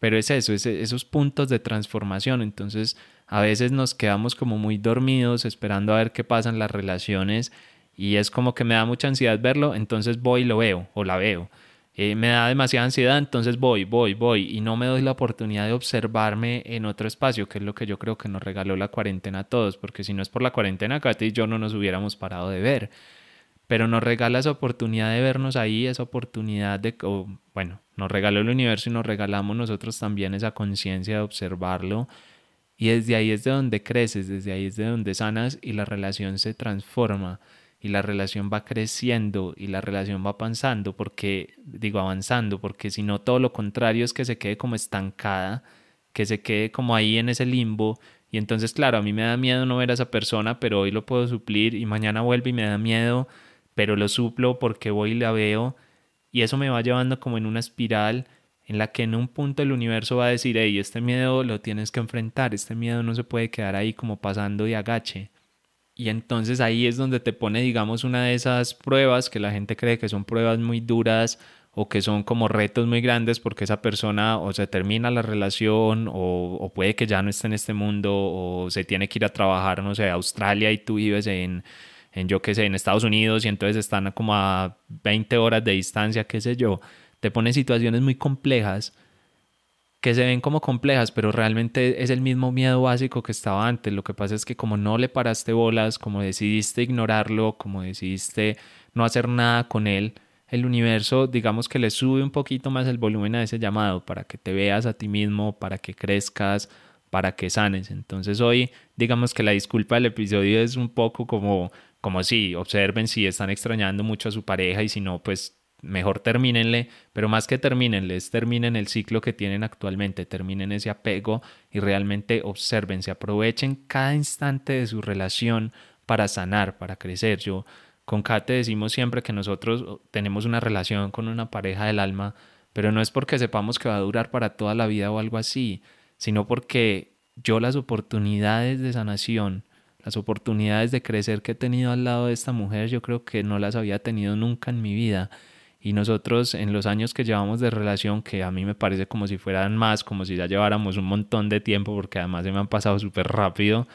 Pero es eso, es esos puntos de transformación. Entonces, a veces nos quedamos como muy dormidos esperando a ver qué pasan las relaciones y es como que me da mucha ansiedad verlo, entonces voy y lo veo o la veo. Eh, me da demasiada ansiedad, entonces voy, voy, voy y no me doy la oportunidad de observarme en otro espacio, que es lo que yo creo que nos regaló la cuarentena a todos, porque si no es por la cuarentena, Katy y yo no nos hubiéramos parado de ver, pero nos regala esa oportunidad de vernos ahí, esa oportunidad de, bueno, nos regaló el universo y nos regalamos nosotros también esa conciencia de observarlo. Y desde ahí es de donde creces, desde ahí es de donde sanas y la relación se transforma y la relación va creciendo y la relación va avanzando, porque digo avanzando, porque si no todo lo contrario es que se quede como estancada, que se quede como ahí en ese limbo. Y entonces claro, a mí me da miedo no ver a esa persona, pero hoy lo puedo suplir y mañana vuelve y me da miedo, pero lo suplo porque voy y la veo. Y eso me va llevando como en una espiral en la que en un punto el universo va a decir, hey, este miedo lo tienes que enfrentar, este miedo no se puede quedar ahí como pasando de agache y entonces ahí es donde te pone, digamos, una de esas pruebas que la gente cree que son pruebas muy duras o que son como retos muy grandes porque esa persona o se termina la relación o, puede que ya no esté en este mundo o se tiene que ir a trabajar, no sé, a Australia y tú vives en, en yo qué sé, en Estados Unidos y entonces están como a 20 horas de distancia, qué sé yo, te pone situaciones muy complejas que se ven como complejas, pero realmente es el mismo miedo básico que estaba antes. Lo que pasa es que como no le paraste bolas, como decidiste ignorarlo, como decidiste no hacer nada con él, el universo, digamos que le sube un poquito más el volumen a ese llamado para que te veas a ti mismo, para que crezcas, para que sanes. Entonces hoy, digamos que la disculpa del episodio es un poco como, como si observen si están extrañando mucho a su pareja y si no, pues mejor termínenle, pero más que termínenles, terminen el ciclo que tienen actualmente, terminen ese apego y realmente observen, se aprovechen cada instante de su relación para sanar, para crecer. Yo con Kate decimos siempre que nosotros tenemos una relación con una pareja del alma, pero no es porque sepamos que va a durar para toda la vida o algo así, sino porque yo las oportunidades de sanación, las oportunidades de crecer que he tenido al lado de esta mujer, yo creo que no las había tenido nunca en mi vida y nosotros en los años que llevamos de relación, que a mí me parece como si fueran más, como si ya lleváramos un montón de tiempo, porque además se me han pasado súper rápido,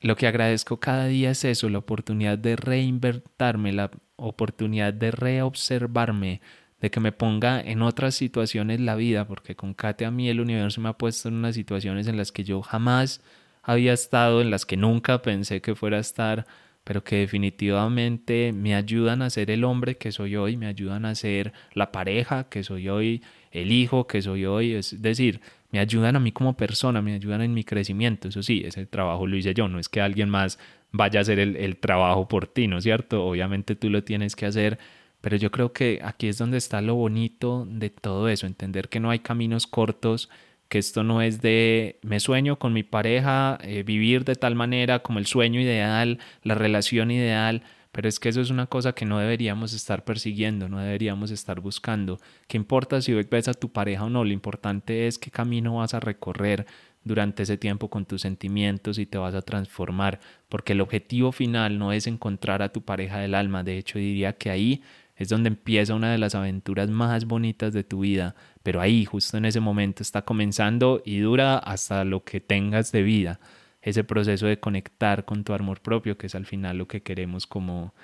lo que agradezco cada día es eso, la oportunidad de reinvertirme, la oportunidad de reobservarme, de que me ponga en otras situaciones la vida, porque con Kate a mí el universo me ha puesto en unas situaciones en las que yo jamás había estado, en las que nunca pensé que fuera a estar, pero que definitivamente me ayudan a ser el hombre que soy hoy, me ayudan a ser la pareja que soy hoy, el hijo que soy hoy, es decir, me ayudan a mí como persona, me ayudan en mi crecimiento, eso sí, ese trabajo lo hice yo, no es que alguien más vaya a hacer el, el trabajo por ti, ¿no es cierto? Obviamente tú lo tienes que hacer, pero yo creo que aquí es donde está lo bonito de todo eso, entender que no hay caminos cortos, que esto no es de me sueño con mi pareja, eh, vivir de tal manera como el sueño ideal, la relación ideal, pero es que eso es una cosa que no deberíamos estar persiguiendo, no deberíamos estar buscando. ¿Qué importa si ves a tu pareja o no? Lo importante es qué camino vas a recorrer durante ese tiempo con tus sentimientos y te vas a transformar, porque el objetivo final no es encontrar a tu pareja del alma, de hecho diría que ahí es donde empieza una de las aventuras más bonitas de tu vida, pero ahí, justo en ese momento, está comenzando y dura hasta lo que tengas de vida, ese proceso de conectar con tu amor propio, que es al final lo que queremos como,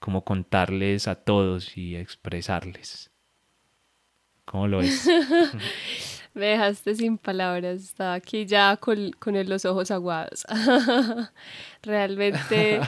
como contarles a todos y expresarles. ¿Cómo lo es? Me dejaste sin palabras, estaba aquí ya con, con los ojos aguados. realmente,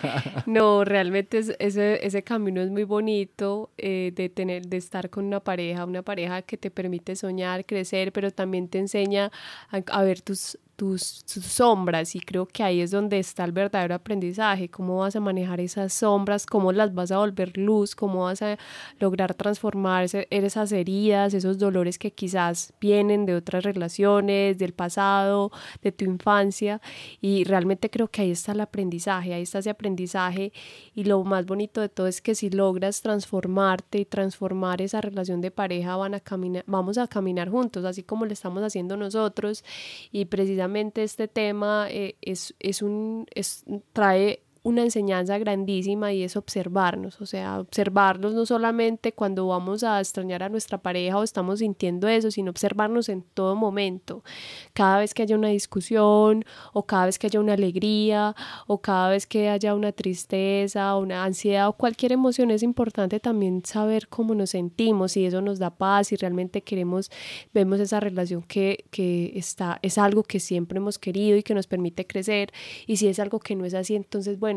no, realmente ese, ese camino es muy bonito eh, de, tener, de estar con una pareja, una pareja que te permite soñar, crecer, pero también te enseña a ver tus, tus, sombras y creo que ahí es donde está el verdadero aprendizaje, cómo vas a manejar esas sombras, cómo las vas a volver luz, cómo vas a lograr transformar esas heridas, esos dolores que quizás vienen de otras relaciones, del pasado, de tu infancia. Y realmente creo que ahí está el aprendizaje, ahí está ese aprendizaje. Y lo más bonito de todo es que si logras transformarte y transformar esa relación de pareja van a caminar, vamos a caminar juntos, así como lo estamos haciendo nosotros. Y precisamente este tema eh, es, es un, es, trae una enseñanza grandísima y es observarnos, o sea, observarnos no solamente cuando vamos a extrañar a nuestra pareja o estamos sintiendo eso, sino observarnos en todo momento, cada vez que haya una discusión o cada vez que haya una alegría o cada vez que haya una tristeza una ansiedad o cualquier emoción, es importante también saber cómo nos sentimos, si eso nos da paz, si realmente queremos, vemos esa relación que, que está, es algo que siempre hemos querido y que nos permite crecer y si es algo que no es así, entonces, bueno,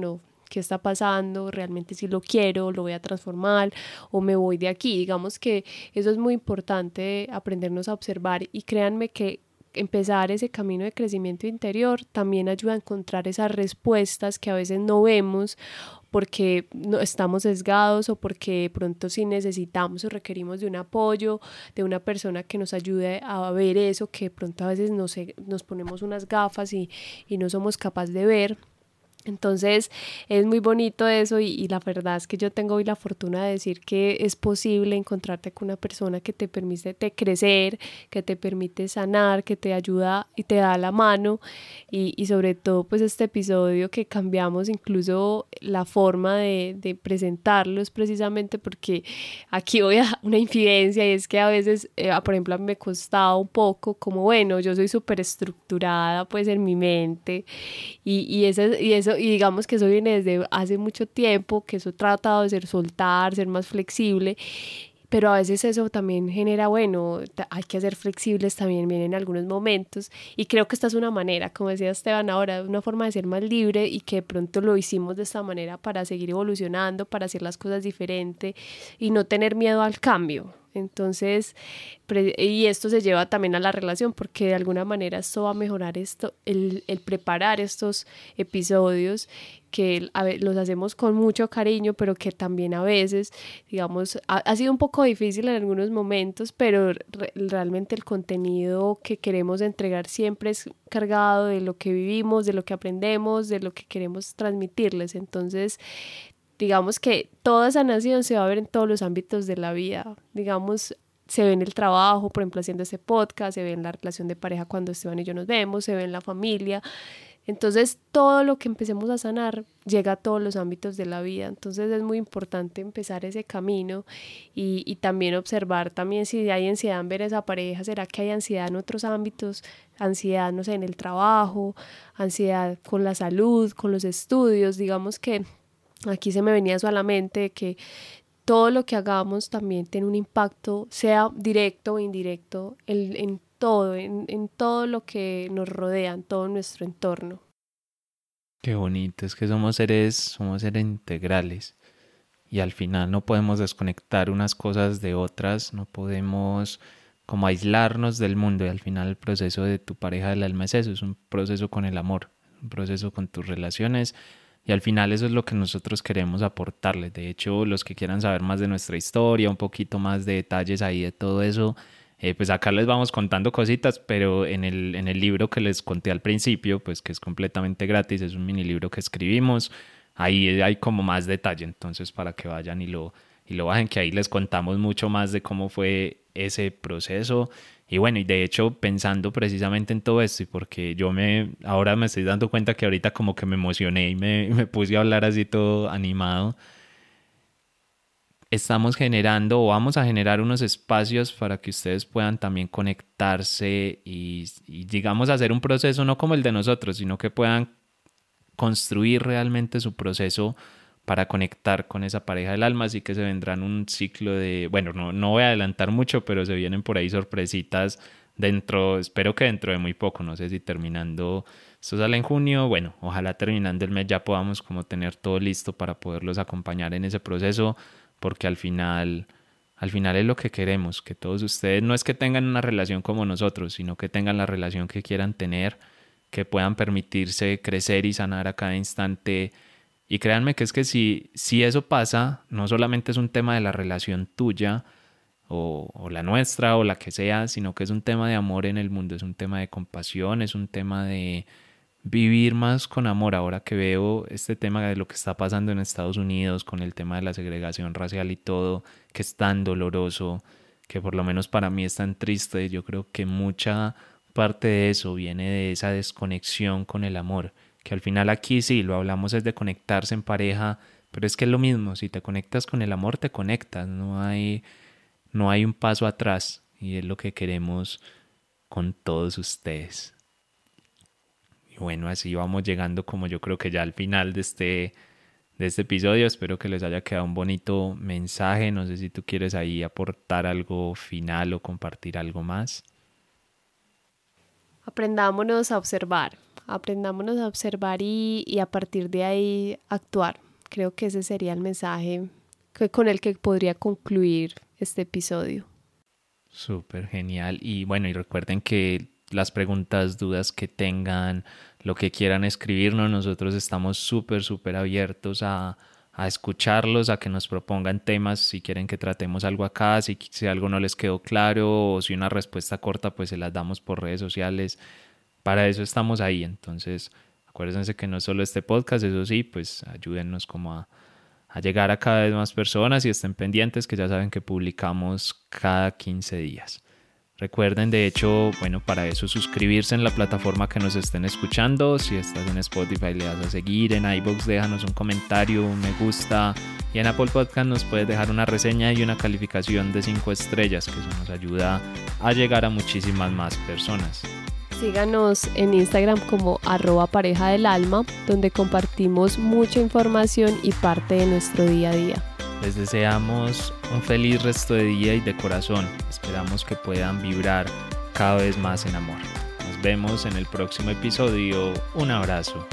¿qué está pasando? ¿Realmente si lo quiero? ¿Lo voy a transformar? ¿O me voy de aquí? Digamos que eso es muy importante, aprendernos a observar y créanme que empezar ese camino de crecimiento interior también ayuda a encontrar esas respuestas que a veces no vemos porque no estamos sesgados o porque pronto sí necesitamos o requerimos de un apoyo, de una persona que nos ayude a ver eso que pronto a veces nos, nos ponemos unas gafas y, y no somos capaces de ver Entonces es muy bonito eso y, la verdad es que yo tengo hoy la fortuna de decir que es posible encontrarte con una persona que te permite crecer, que te permite sanar, que te ayuda y te da la mano. Y, sobre todo pues este episodio que cambiamos incluso la forma de, de presentarlos precisamente porque aquí voy a una infidencia y es que a veces, eh, por ejemplo, a mí me costaba un poco como bueno, yo soy súper estructurada pues en mi mente y, y, y eso y digamos que eso viene desde hace mucho tiempo, que eso he tratado de ser soltar, ser más flexible, pero a veces eso también genera, bueno, hay que ser flexibles también bien en algunos momentos y creo que esta es una manera, como decía Esteban ahora, una forma de ser más libre y que de pronto lo hicimos de esta manera para seguir evolucionando, para hacer las cosas diferente y no tener miedo al cambio. Entonces, y esto se lleva también a la relación, porque de alguna manera esto va a mejorar esto, el, el preparar estos episodios que los hacemos con mucho cariño, pero que también a veces, digamos, ha, sido un poco difícil en algunos momentos, pero realmente el contenido que queremos entregar siempre es cargado de lo que vivimos, de lo que aprendemos, de lo que queremos transmitirles. Entonces, digamos que toda esa nación se va a ver en todos los ámbitos de la vida. Digamos, se ve en el trabajo, por ejemplo, haciendo ese podcast, se ve en la relación de pareja cuando Esteban y yo nos vemos, se ve en la familia. Entonces, todo lo que empecemos a sanar llega a todos los ámbitos de la vida. Entonces, es muy importante empezar ese camino y, y también observar también si hay ansiedad en ver esa pareja, será que hay ansiedad en otros ámbitos, ansiedad, no sé, en el trabajo, ansiedad con la salud, con los estudios, digamos que Aquí se me venía eso a la mente que todo lo que hagamos también tiene un impacto, sea directo o indirecto, en, en todo, en, en, todo lo que nos rodea, en todo nuestro entorno. Qué bonito, es que somos seres, somos seres integrales y al final no podemos desconectar unas cosas de otras, no podemos como aislarnos del mundo y al final el proceso de tu pareja del alma es eso, es un proceso con el amor, un proceso con tus relaciones y al final eso es lo que nosotros queremos aportarles. De hecho, los que quieran saber más de nuestra historia, un poquito más de detalles ahí de todo eso, eh, pues acá les vamos contando cositas, pero en el, en el libro que les conté al principio, pues que es completamente gratis, es un mini libro que escribimos, ahí hay como más detalle, entonces para que vayan y lo, y lo bajen, que ahí les contamos mucho más de cómo fue ese proceso y bueno, y de hecho pensando precisamente en todo esto y porque yo me, ahora me estoy dando cuenta que ahorita como que me emocioné y me, me puse a hablar así todo animado, estamos generando o vamos a generar unos espacios para que ustedes puedan también conectarse y, y, digamos hacer un proceso no como el de nosotros, sino que puedan construir realmente su proceso para conectar con esa pareja del alma, así que se vendrán un ciclo de, bueno, no, no voy a adelantar mucho, pero se vienen por ahí sorpresitas dentro, espero que dentro de muy poco, no sé si terminando, esto sale en junio, bueno, ojalá terminando el mes ya podamos como tener todo listo para poderlos acompañar en ese proceso, porque al final, al final es lo que queremos, que todos ustedes no es que tengan una relación como nosotros, sino que tengan la relación que quieran tener, que puedan permitirse crecer y sanar a cada instante y créanme que es que si, si eso pasa, no solamente es un tema de la relación tuya o, o, la nuestra o la que sea, sino que es un tema de amor en el mundo, es un tema de compasión, es un tema de vivir más con amor. Ahora que veo este tema de lo que está pasando en Estados Unidos con el tema de la segregación racial y todo, que es tan doloroso, que por lo menos para mí es tan triste, yo creo que mucha parte de eso viene de esa desconexión con el amor que al final aquí sí, lo hablamos es de conectarse en pareja, pero es que es lo mismo, si te conectas con el amor, te conectas, no hay, no hay un paso atrás y es lo que queremos con todos ustedes. Y bueno, así vamos llegando como yo creo que ya al final de este, de este episodio. Espero que les haya quedado un bonito mensaje. No sé si tú quieres ahí aportar algo final o compartir algo más. Aprendámonos a observar aprendámonos a observar y, a partir de ahí actuar. Creo que ese sería el mensaje que, con el que podría concluir este episodio. Súper genial. Y bueno, y recuerden que las preguntas, dudas que tengan, lo que quieran escribirnos, nosotros estamos súper, súper abiertos a, a, escucharlos, a que nos propongan temas, si quieren que tratemos algo acá, si, si algo no les quedó claro o si una respuesta corta, pues se las damos por redes sociales para eso estamos ahí. Entonces, Acuérdense que no solo este podcast, eso sí, pues ayúdennos como a, a llegar a cada vez más personas y estén pendientes que ya saben que publicamos cada 15 días. Recuerden, de hecho, bueno, para eso suscribirse en la plataforma que nos estén escuchando. Si estás en Spotify, le das a seguir. En iBox, déjanos un comentario, un me gusta. Y en Apple Podcast nos puedes dejar una reseña y una calificación de 5 estrellas, que eso nos ayuda a llegar a muchísimas más personas. Síganos en Instagram como arroba pareja del alma, donde compartimos mucha información y parte de nuestro día a día. Les deseamos un feliz resto de día y de corazón. Esperamos que puedan vibrar cada vez más en amor. Nos vemos en el próximo episodio. Un abrazo.